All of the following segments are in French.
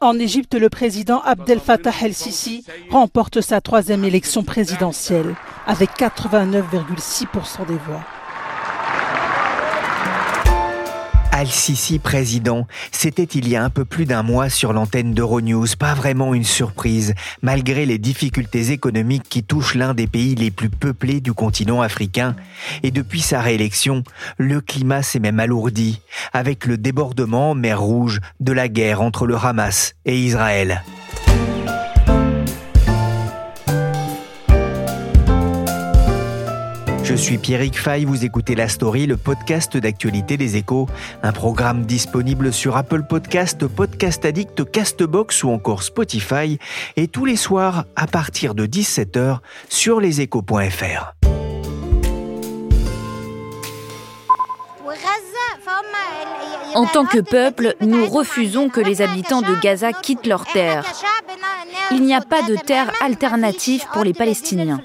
En Égypte, le président Abdel Fattah el-Sisi remporte sa troisième élection présidentielle avec 89,6% des voix. Al-Sisi président, c'était il y a un peu plus d'un mois sur l'antenne d'Euronews, pas vraiment une surprise, malgré les difficultés économiques qui touchent l'un des pays les plus peuplés du continent africain. Et depuis sa réélection, le climat s'est même alourdi, avec le débordement en mer Rouge de la guerre entre le Hamas et Israël. Je suis Pierrick Fay, vous écoutez La Story, le podcast d'actualité des échos, un programme disponible sur Apple Podcast, Podcast Addict, Castbox ou encore Spotify, et tous les soirs à partir de 17h sur leséchos.fr. En tant que peuple, nous refusons que les habitants de Gaza quittent leur terre. Il n'y a pas de terre alternative pour les Palestiniens.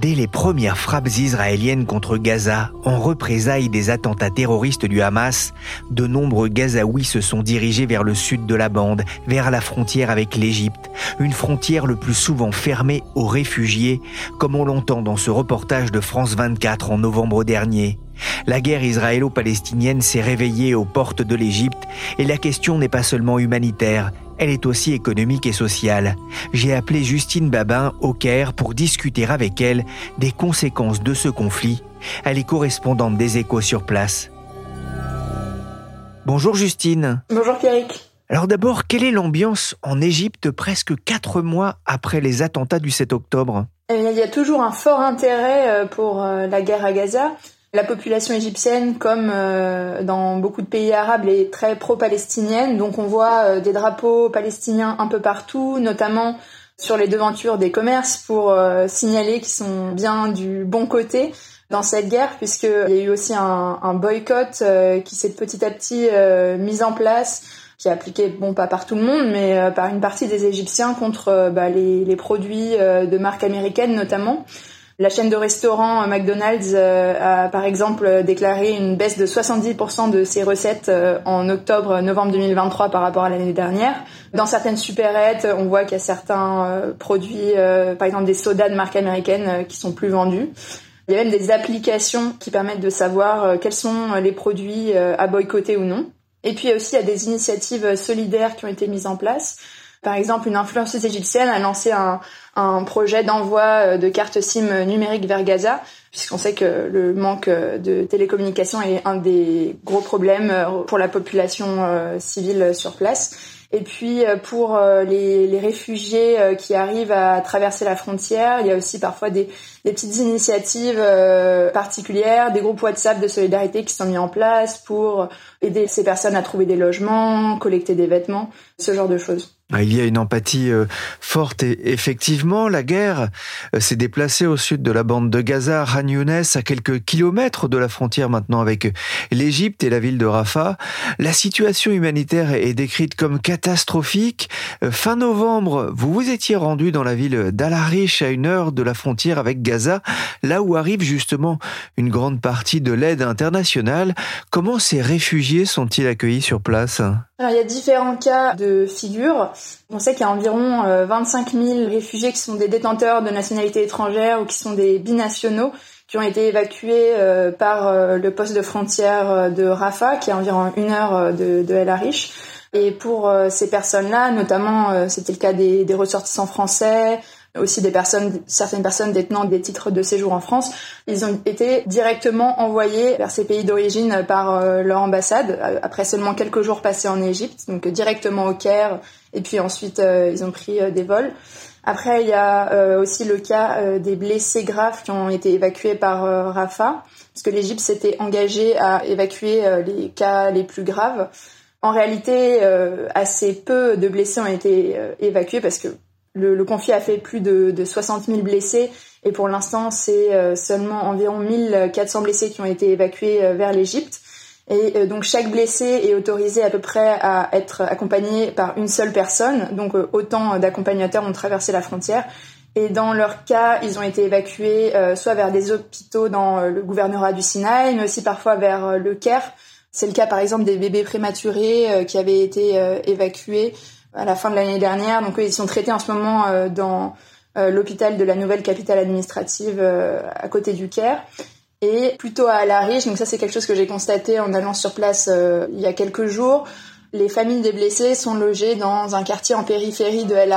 Dès les premières frappes israéliennes contre Gaza, en représailles des attentats terroristes du Hamas, de nombreux Gazaouis se sont dirigés vers le sud de la bande, vers la frontière avec l'Égypte, une frontière le plus souvent fermée aux réfugiés, comme on l'entend dans ce reportage de France 24 en novembre dernier. La guerre israélo-palestinienne s'est réveillée aux portes de l'Égypte et la question n'est pas seulement humanitaire, elle est aussi économique et sociale. J'ai appelé Justine Babin au Caire pour discuter avec elle des conséquences de ce conflit. Elle est correspondante des échos sur place. Bonjour Justine. Bonjour Pierrick. Alors d'abord, quelle est l'ambiance en Égypte presque quatre mois après les attentats du 7 octobre? Eh Il y a toujours un fort intérêt euh, pour euh, la guerre à Gaza. La population égyptienne, comme euh, dans beaucoup de pays arabes, est très pro-palestinienne. Donc on voit euh, des drapeaux palestiniens un peu partout, notamment sur les devantures des commerces pour euh, signaler qu'ils sont bien du bon côté dans cette guerre, puisqu'il y a eu aussi un, un boycott qui s'est petit à petit mis en place qui est appliqué, bon pas par tout le monde, mais par une partie des Égyptiens contre bah, les, les, produits de marques américaines notamment. La chaîne de restaurants euh, McDonald's euh, a par exemple déclaré une baisse de 70% de ses recettes euh, en octobre-novembre 2023 par rapport à l'année dernière. Dans certaines supérettes, on voit qu'il y a certains produits, par exemple des sodas de marque américaine, qui sont plus vendus. Il y a même des applications qui permettent de savoir quels sont les produits à boycotter ou non. Et puis aussi, il y a des initiatives solidaires qui ont été mises en place. Par exemple, une influenceuse égyptienne a lancé un, un projet d'envoi euh, de cartes SIM numériques vers Gaza, puisqu'on sait que le manque euh, de télécommunications est un des gros problèmes euh, pour la population civile sur place. Et puis pour les, les, réfugiés qui arrivent à traverser la frontière, il y a aussi parfois des, des petites initiatives particulières, des groupes WhatsApp de solidarité qui sont mis en place pour aider ces personnes à trouver des logements, collecter des vêtements, ce genre de choses. Ah, il y a une empathie euh, forte et effectivement, la guerre euh, s'est déplacée au sud de la bande de Gaza, Younes, à quelques kilomètres de la frontière maintenant avec l'Égypte et la ville de Rafah. La situation humanitaire est décrite comme catastrophique. Euh, fin novembre, vous vous étiez rendu dans la ville d'Al-Arish à une heure de la frontière avec Gaza, là où arrive justement une grande partie de l'aide internationale. Comment ces réfugiés sont-ils accueillis sur place? Alors, il y a différents cas de figure. On sait qu'il y a environ 25 euh, 000 réfugiés qui sont des détenteurs de nationalité étrangère ou qui sont des binationaux qui ont été évacués euh, par euh, le poste de frontière de Rafah, qui est environ une heure de, El Arish. Et pour ces personnes-là, notamment, c'était le cas des ressortissants français, aussi des personnes, certaines personnes détenant des titres de séjour en France, ils ont été directement envoyés vers ces pays d'origine par euh, leur ambassade euh, après seulement quelques jours passés en Égypte, donc directement au Caire, et puis ensuite euh, ils ont pris des vols. Après, il y a aussi le cas des blessés graves qui ont été évacués par Rafah, parce que l'Égypte s'était engagée à évacuer les cas les plus graves. En réalité, assez peu de blessés ont été évacués parce que le, conflit a fait plus de, de 60 000 blessés et pour l'instant, c'est euh, seulement environ 1400 blessés qui ont été évacués euh, vers l'Égypte. Et euh, donc chaque blessé est autorisé à peu près à être accompagné par une seule personne. Donc autant d'accompagnateurs ont traversé la frontière. Et dans leur cas, ils ont été évacués soit vers des hôpitaux dans le gouvernorat du Sinaï, mais aussi parfois vers le Caire. C'est le cas par exemple des bébés prématurés qui avaient été évacués à la fin de l'année dernière. Donc ils sont traités en ce moment euh, dans euh, l'hôpital de la nouvelle capitale administrative euh, à côté du Caire. Et plutôt à Al Arish, donc ça c'est quelque chose que j'ai constaté en allant sur place il y a quelques jours. Les familles des blessés sont logées dans un quartier en périphérie de El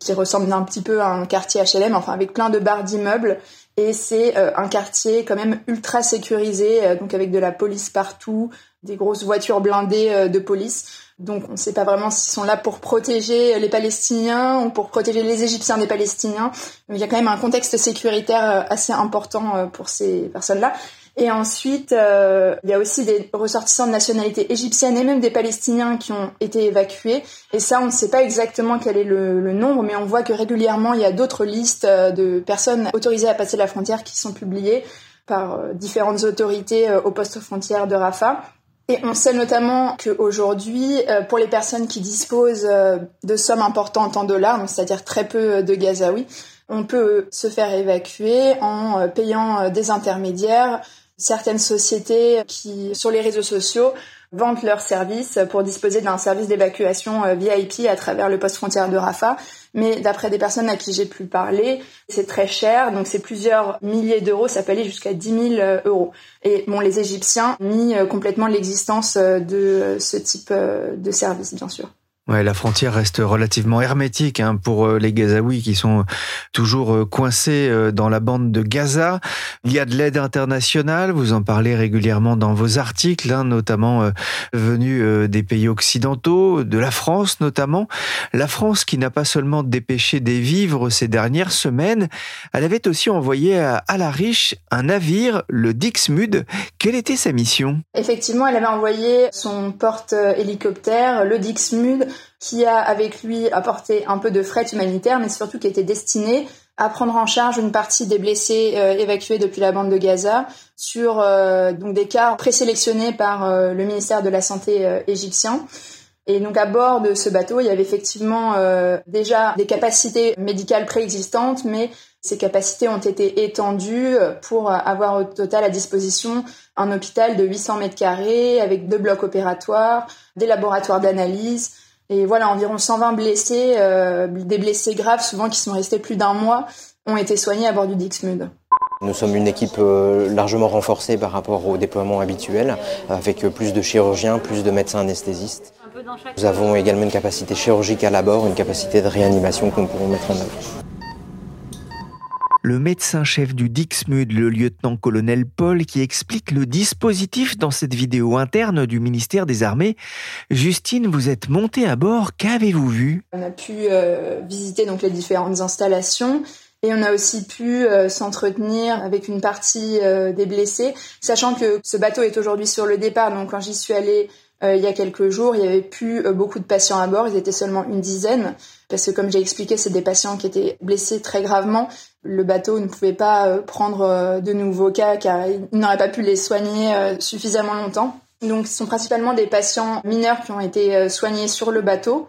qui ressemble un petit peu à un quartier HLM, enfin avec plein de barres d'immeubles. Et c'est un quartier quand même ultra sécurisé, donc avec de la police partout, des grosses voitures blindées de police. Donc on ne sait pas vraiment s'ils sont là pour protéger les Palestiniens ou pour protéger les Égyptiens des Palestiniens. il y a quand même un contexte sécuritaire euh, assez important euh, pour ces personnes-là. Et ensuite, euh, il y a aussi des ressortissants de nationalité égyptienne et même des Palestiniens qui ont été évacués. Et ça, on ne sait pas exactement quel est le, nombre, mais on voit que régulièrement, il y a d'autres listes de personnes autorisées à passer la frontière qui sont publiées par différentes autorités au poste frontière de Rafah. Et on sait notamment qu'aujourd'hui, euh, pour les personnes qui disposent euh, de sommes importantes en dollars, c'est-à-dire très peu de gazaouis, on peut se faire évacuer en euh, payant des intermédiaires. Certaines sociétés qui, sur les réseaux sociaux, vendent leurs services pour disposer d'un service d'évacuation VIP à travers le poste frontière de Rafah mais d'après des personnes à qui j'ai pu parler, c'est très cher, donc c'est plusieurs milliers d'euros, ça peut aller jusqu'à 10 000 euh, euros. Et bon, les Égyptiens nient euh, complètement l'existence euh, de ce type de service, bien sûr. Ouais, la frontière reste relativement hermétique hein, pour euh, les Gazaouis qui sont toujours euh, coincés euh, dans la bande de Gaza. Il y a de l'aide internationale, vous en parlez régulièrement dans vos articles, hein, notamment venus des pays occidentaux, de la France notamment. La France qui n'a pas seulement dépêché des vivres ces dernières semaines, elle avait aussi envoyé à Al-Arish un navire, le Dixmude. Quelle était sa mission? Effectivement, elle avait envoyé son porte-hélicoptère, le Dixmude, qui a avec lui apporté un peu de fret humanitaire, mais surtout qui était destiné à prendre en charge une partie des blessés euh, évacués depuis la bande de Gaza sur euh, donc des cas présélectionnés par euh, le ministère de la Santé égyptien. Et donc à bord de ce bateau, il y avait effectivement déjà des capacités médicales préexistantes, mais ces capacités ont été étendues pour avoir au total à disposition un hôpital de 800 mètres carrés avec deux blocs opératoires, des laboratoires d'analyse, et voilà, environ 120 blessés, euh, des blessés graves, souvent qui sont restés plus d'un mois, ont été soignés à bord du Dixmude. Nous sommes une équipe euh, largement renforcée par rapport au déploiement habituel, avec plus de chirurgiens, plus de médecins anesthésistes. Nous avons également une capacité chirurgicale à bord, une capacité de réanimation que nous pourrons mettre en œuvre le médecin-chef du Dixmude, le lieutenant-colonel Paul, qui explique le dispositif dans cette vidéo interne du ministère des Armées. Justine, vous êtes montée à bord, qu'avez-vous vu? On a pu euh, visiter donc les différentes installations. Et on a aussi pu euh, s'entretenir avec une partie euh, des blessés, sachant que ce bateau est aujourd'hui sur le départ. Donc quand j'y suis allée il y a quelques jours, il y avait plus beaucoup de patients à bord, ils étaient seulement une dizaine, parce que comme j'ai expliqué, c'est des patients qui étaient blessés très gravement, le bateau ne pouvait pas euh, prendre euh, de nouveaux cas car il n'aurait pas pu les soigner euh, suffisamment longtemps. Donc ce sont principalement des patients mineurs qui ont été soignés sur le bateau.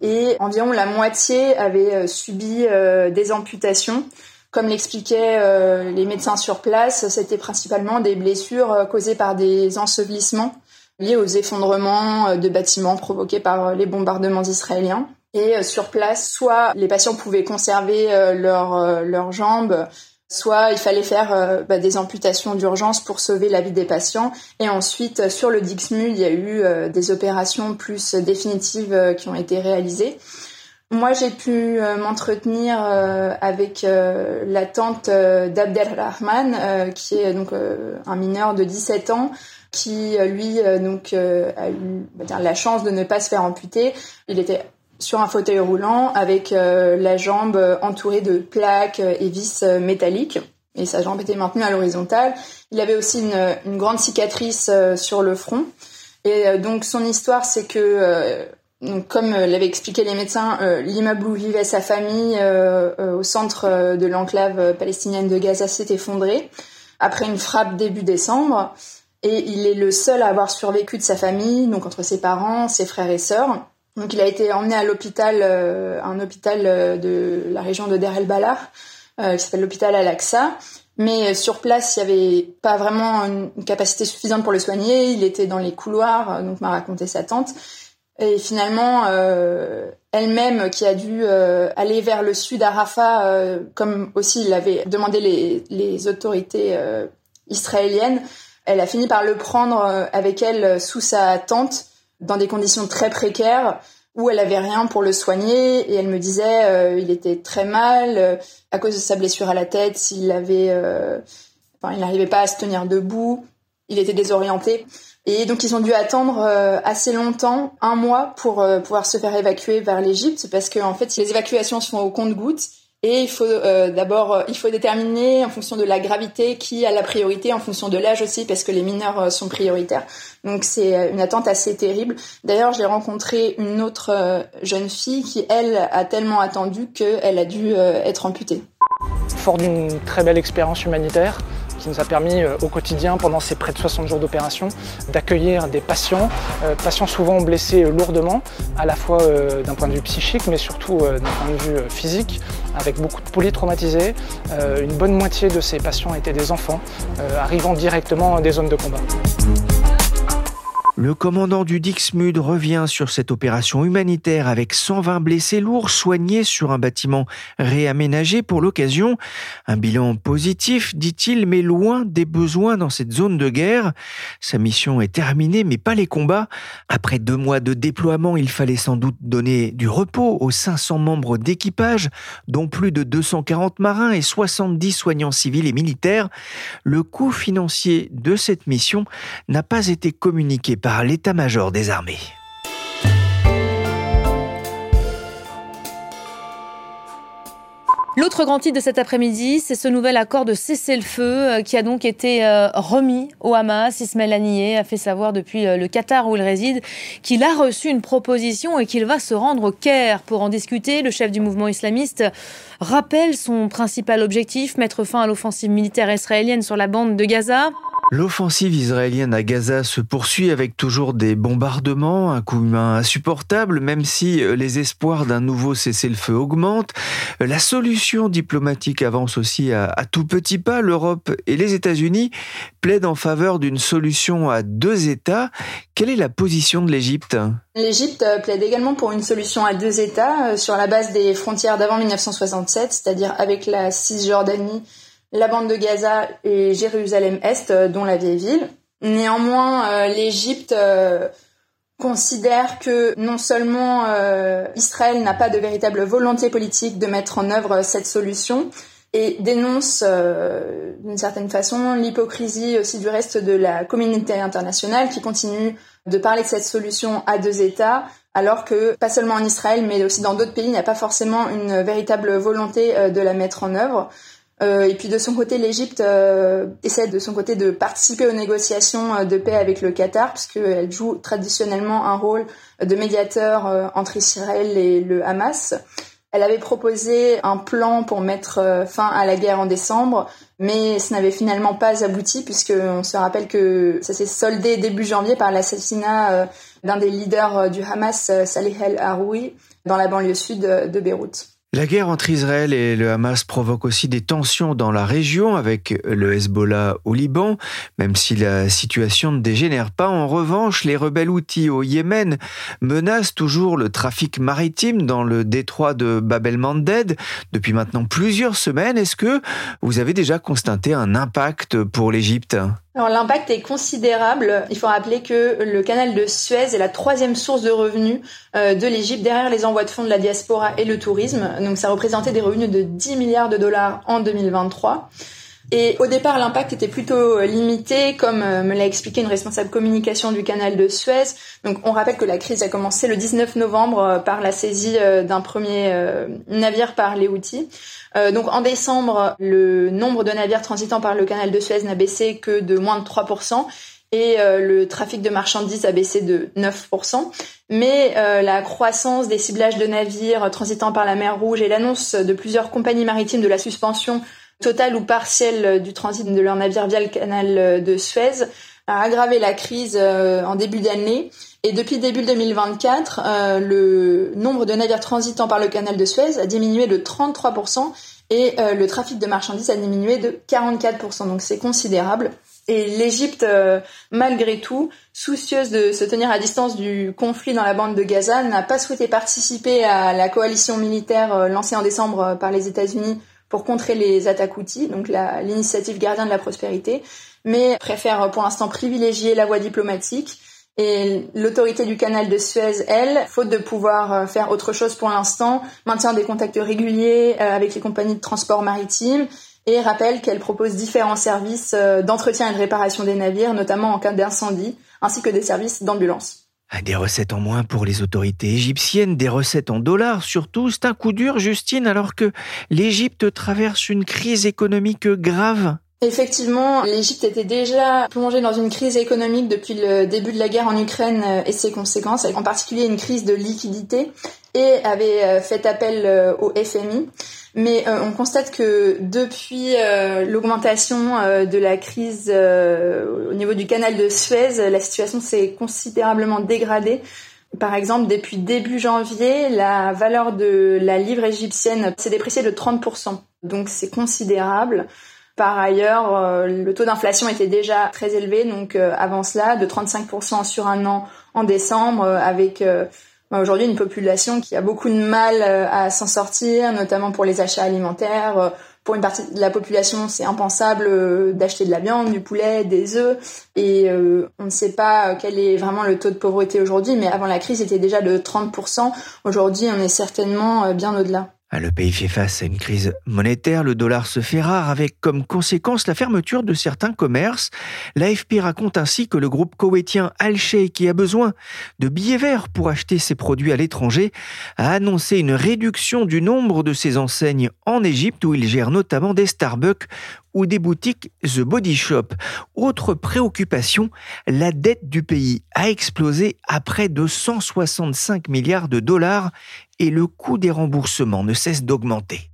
Et environ la moitié avaient subi des amputations. Comme l'expliquaient les médecins sur place, c'était principalement des blessures causées par des ensevelissements liés aux effondrements de bâtiments provoqués par les bombardements israéliens. Et euh, sur place, soit les patients pouvaient conserver euh, euh, leurs jambes, soit il fallait faire bah, des amputations d'urgence pour sauver la vie des patients. Et ensuite, sur le Dixmude, il y a eu des opérations plus définitives qui ont été réalisées. Moi, j'ai pu m'entretenir avec la tante d'Abdelrahman, qui est donc un mineur de 17 ans, qui lui donc a eu la chance de ne pas se faire amputer. Il était sur un fauteuil roulant avec la jambe entourée de plaques et vis métalliques et sa jambe était maintenue à l'horizontale. Il avait aussi une, grande cicatrice sur le front. Et donc son histoire, c'est que comme euh, l'avaient expliqué les médecins, euh, l'immeuble où vivait sa famille euh, au centre de l'enclave palestinienne de Gaza s'est effondré après une frappe début décembre. Et il est le seul à avoir survécu de sa famille, donc entre ses parents, ses frères et sœurs. Donc il a été emmené à l'hôpital, un hôpital de la région de Der el Balah, qui s'appelle l'hôpital Al-Aqsa. Mais sur place, il n'y avait pas vraiment une capacité suffisante pour le soigner. Il était dans les couloirs, donc m'a raconté sa tante. Et finalement, euh, elle-même qui a dû euh, aller vers le sud à Rafah, euh, comme aussi il avait demandé les autorités israéliennes, elle a fini par le prendre avec elle sous sa tente dans des conditions très précaires où elle avait rien pour le soigner et elle me disait il était très mal à cause de sa blessure à la tête, il avait enfin, il n'arrivait pas à se tenir debout, il était désorienté. Et donc ils ont dû attendre euh, assez longtemps, un mois, pour euh, pouvoir se faire évacuer vers l'Égypte, parce qu'en en fait les évacuations se font au compte-gouttes. Et il faut euh, d'abord, il faut déterminer en fonction de la gravité qui a la priorité, en fonction de l'âge aussi, parce que les mineurs sont prioritaires. Donc c'est une attente assez terrible. D'ailleurs, j'ai rencontré une autre jeune fille qui, elle, a tellement attendu qu'elle a dû être amputée. Fort d'une très belle expérience humanitaire, qui nous a permis euh, au quotidien, pendant ces près de 60 jours d'opération, d'accueillir des patients, euh, patients souvent blessés lourdement, à la fois euh, d'un point de vue psychique, mais surtout d'un point de vue physique, avec beaucoup de polytraumatisés. Une bonne moitié de ces patients étaient des enfants, arrivant directement des zones de combat. Le commandant du Dixmude revient sur cette opération humanitaire avec 120 blessés lourds soignés sur un bâtiment réaménagé pour l'occasion. Un bilan positif, dit-il, mais loin des besoins dans cette zone de guerre. Sa mission est terminée, mais pas les combats. Après deux mois de déploiement, il fallait sans doute donner du repos aux 500 membres d'équipage, dont plus de 240 marins et 70 soignants civils et militaires. Le coût financier de cette mission n'a pas été communiqué par l'état-major des armées. L'autre grand titre de cet après-midi, c'est ce nouvel accord de cessez-le-feu euh, qui a donc été euh, remis au Hamas. Ismaël Haniyeh a fait savoir depuis euh, le Qatar où il réside qu'il a reçu une proposition et qu'il va se rendre au Caire pour en discuter. Le chef du mouvement islamiste rappelle son principal objectif, mettre fin à l'offensive militaire israélienne sur la bande de Gaza. L'offensive israélienne à Gaza se poursuit avec toujours des bombardements, un coût humain insupportable, même si euh, les espoirs d'un nouveau cessez-le-feu augmentent. La solution diplomatique avance aussi à, tout petit pas. L'Europe et les États-Unis plaident en faveur d'une solution à deux États. Quelle est la position de l'Égypte? L'Égypte euh, plaide également pour une solution à deux États euh, sur la base des frontières d'avant 1967, c'est-à-dire avec la Cisjordanie la bande de Gaza et Jérusalem-Est, euh, dont la vieille ville. Néanmoins, euh, l'Égypte euh, considère que non seulement Israël n'a pas de véritable volonté politique de mettre en œuvre cette solution, et dénonce d'une certaine façon l'hypocrisie aussi du reste de la communauté internationale qui continue de parler de cette solution à deux États, alors que pas seulement en Israël, mais aussi dans d'autres pays, il n'y a pas forcément une véritable volonté de la mettre en œuvre. Euh, et puis de son côté, l'Égypte euh, essaie de son côté de participer aux négociations euh, de paix avec le Qatar, puisqu'elle joue traditionnellement un rôle de médiateur entre Israël et le Hamas. Elle avait proposé un plan pour mettre fin à la guerre en décembre, mais ce n'avait finalement pas abouti, puisqu'on se rappelle que ça s'est soldé début janvier par l'assassinat d'un des leaders du Hamas, Salih el-Haroui, dans la banlieue sud de Beyrouth. La guerre entre Israël et le Hamas provoque aussi des tensions dans la région avec le Hezbollah au Liban, même si la situation ne dégénère pas. En revanche, les rebelles outils au Yémen menacent toujours le trafic maritime dans le détroit de Bab el-Mandeb depuis maintenant plusieurs semaines. Est-ce que vous avez déjà constaté un impact pour l'Égypte? Alors l'impact est considérable. Il faut rappeler que le canal de Suez est la troisième source de revenus euh, de l'Égypte derrière les envois de fonds de la diaspora et le tourisme. Donc ça représentait des revenus de 10 milliards de dollars en 2023. Et au départ, l'impact était plutôt euh, limité, comme euh, me l'a expliqué une responsable communication du canal de Suez. Donc, on rappelle que la crise a commencé le 19 novembre euh, par la saisie d'un premier navire par les Houthis. donc, en décembre, le nombre de navires transitant par le canal de Suez n'a baissé que de moins de 3% et le trafic de marchandises a baissé de 9%. Mais la croissance des ciblages de navires transitant par la mer Rouge et l'annonce de plusieurs compagnies maritimes de la suspension total ou partiel du transit de leur navire via le canal de Suez a aggravé la crise euh, en début d'année. Et depuis début 2024, euh, le nombre de navires transitant par le canal de Suez a diminué de 33% et euh, le trafic de marchandises a diminué de 44%. Donc c'est considérable. Et l'Égypte, malgré tout, soucieuse de se tenir à distance du conflit dans la bande de Gaza, n'a pas souhaité participer à la coalition militaire lancée en décembre par les États-Unis pour contrer les attaques outils, donc l'initiative Gardien de la Prospérité, mais préfère pour l'instant privilégier la voie diplomatique. Et l'autorité du canal de Suez, elle, faute de pouvoir euh, faire autre chose pour l'instant, maintient des contacts réguliers euh, avec les compagnies de transport maritime et rappelle qu'elle propose différents services euh, d'entretien et de réparation des navires, notamment en cas d'incendie, ainsi que des services d'ambulance. Ah, des recettes en moins pour les autorités égyptiennes, des recettes en dollars surtout. C'est un coup dur, Justine, alors que l'Égypte traverse une crise économique grave. Effectivement, l'Égypte était déjà plongée dans une crise économique depuis le début de la guerre en Ukraine et ses conséquences, en particulier une crise de liquidité, et avait euh, fait appel euh, au FMI. Mais euh, on constate que depuis euh, l'augmentation euh, de la crise au niveau du canal de Suez, la situation s'est considérablement dégradée. Par exemple, depuis début janvier, la valeur de la livre égyptienne s'est dépréciée de 30%. Donc c'est considérable. Par ailleurs, le taux d'inflation était déjà très élevé, donc avant cela, de 35% sur un an en décembre, avec aujourd'hui une population qui a beaucoup de mal euh, à s'en sortir, notamment pour les achats alimentaires. Euh, pour une partie de la population, c'est impensable euh, d'acheter de la viande, du poulet, des œufs. Et on ne sait pas quel est vraiment le taux de pauvreté aujourd'hui, mais avant la crise, c'était déjà de 30%. Aujourd'hui, on est certainement bien au-delà. Ah, le pays fait face à une crise monétaire, le dollar se fait rare avec comme conséquence la fermeture de certains commerces. L'AFP raconte ainsi que le groupe koweïtien Al-Sheikh, qui a besoin de billets verts pour acheter ses produits à l'étranger, a annoncé une réduction du nombre de ses enseignes en Égypte où il gère notamment des Starbucks ou des boutiques The Body Shop. Autre préoccupation, la dette du pays a explosé à près de 165 milliards de dollars et le coût des remboursements ne cesse d'augmenter.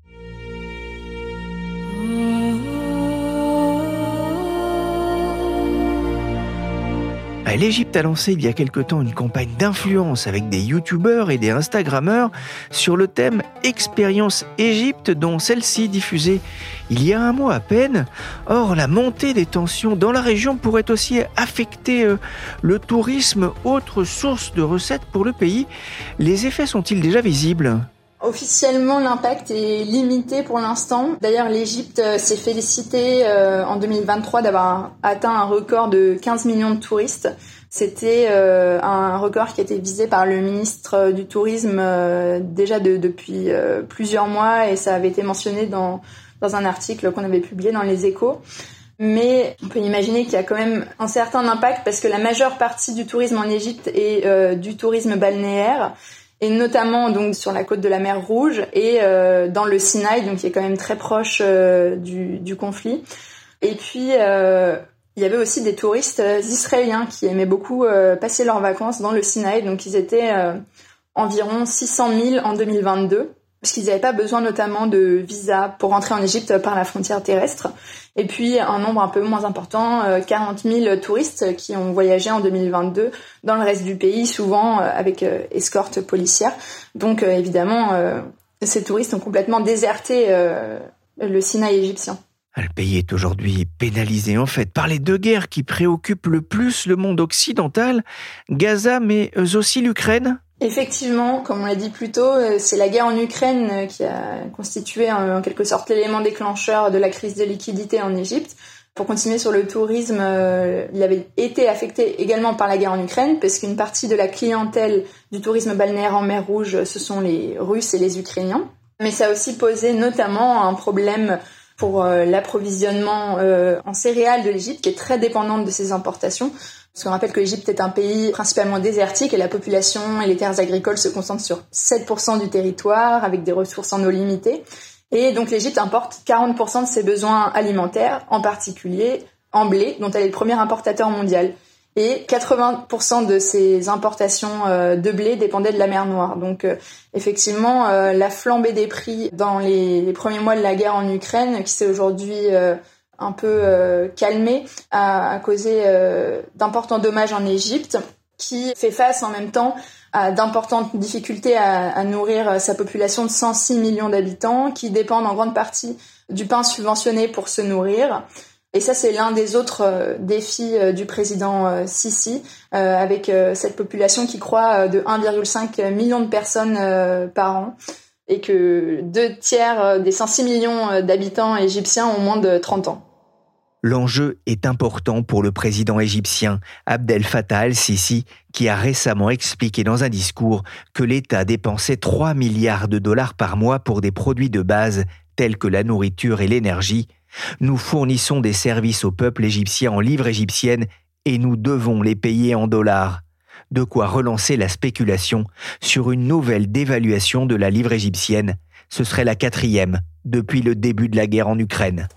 L'Égypte a lancé il y a quelque temps une campagne d'influence avec des youtubeurs et des instagrammeurs sur le thème Expérience Égypte dont celle-ci diffusée il y a un mois à peine. Or, la montée des tensions dans la région pourrait aussi affecter euh, le tourisme, autre source de recettes pour le pays. Les effets sont-ils déjà visibles? Officiellement, l'impact est limité pour l'instant. D'ailleurs, l'Égypte euh, s'est félicitée euh, en 2023 d'avoir atteint un record de 15 millions de touristes. C'était euh, un record qui a été visé par le ministre du Tourisme déjà depuis plusieurs mois et ça avait été mentionné dans, dans un article qu'on avait publié dans les échos. Mais on peut imaginer qu'il y a quand même un certain impact parce que la majeure partie du tourisme en Égypte est du tourisme balnéaire et notamment donc sur la côte de la mer Rouge et euh, dans le Sinaï, donc qui est quand même très proche euh, du, conflit. Et puis euh, il y avait aussi des touristes israéliens qui aimaient beaucoup passer leurs vacances dans le Sinaï, donc ils étaient environ 600 000 en 2022 parce qu'ils n'avaient pas besoin notamment de visa pour rentrer en Égypte par la frontière terrestre. Et puis un nombre un peu moins important, 40 euh, 000 touristes qui ont voyagé en 2022 dans le reste du pays, souvent euh, avec euh, escorte policière. Donc évidemment, ces touristes ont complètement déserté le Sinaï égyptien. Le pays est aujourd'hui pénalisé en fait par les deux guerres qui préoccupent le plus le monde occidental, Gaza mais aussi l'Ukraine. Effectivement, comme on l'a dit plus tôt, euh, c'est la guerre en Ukraine euh, qui a constitué en quelque sorte l'élément déclencheur de la crise de liquidité en Égypte. Pour continuer sur le tourisme, euh, il avait été affecté également par la guerre en Ukraine, parce qu'une partie de la clientèle du tourisme balnéaire en mer Rouge, ce sont les Russes et les Ukrainiens. Mais ça a aussi posé notamment un problème pour l'approvisionnement en céréales de l'Égypte, qui est très dépendante de ces importations. Parce qu'on rappelle que l'Égypte est un pays principalement désertique et la population et les terres agricoles se concentrent sur 7% du territoire avec des ressources en eau limitées. Et donc l'Égypte importe 40% de ses besoins alimentaires, en particulier en blé, dont elle est le premier importateur mondial. Et 80% de ses importations euh, de blé dépendaient de la mer Noire. Donc euh, effectivement, euh, la flambée des prix dans les, premiers mois de la guerre en Ukraine, qui s'est aujourd'hui un peu euh, calmé, a, causé euh, d'importants dommages en Égypte, qui fait face en même temps à d'importantes difficultés à, à, nourrir sa population de 106 millions d'habitants, qui dépendent en grande partie du pain subventionné pour se nourrir. Et ça, c'est l'un des autres euh, défis du président Sisi, avec cette population qui croît de 1,5 million de personnes par an et que deux tiers des 106 millions d'habitants égyptiens ont moins de 30 ans. L'enjeu est important pour le président égyptien Abdel Fattah al-Sisi, qui a récemment expliqué dans un discours que l'État dépensait 3 milliards de dollars par mois pour des produits de base tels que la nourriture et l'énergie. Nous fournissons des services au peuple égyptien en livres égyptiennes et nous devons les payer en dollars. De quoi relancer la spéculation sur une nouvelle dévaluation de la livre égyptienne. Ce serait la quatrième depuis le début de la guerre en Ukraine.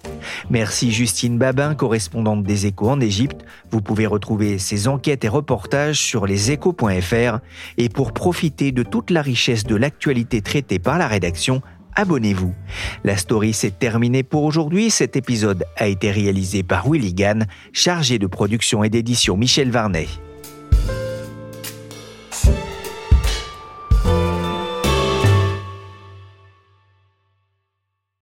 Merci Justine Babin, correspondante des échos en Égypte. Vous pouvez retrouver ses enquêtes et reportages sur leséchos.fr. Et pour profiter de toute la richesse de l'actualité traitée par la rédaction, abonnez-vous. La story s'est terminée pour aujourd'hui. Cet épisode a été réalisé par Willy Gann, chargé de production et d'édition Michel Varnet.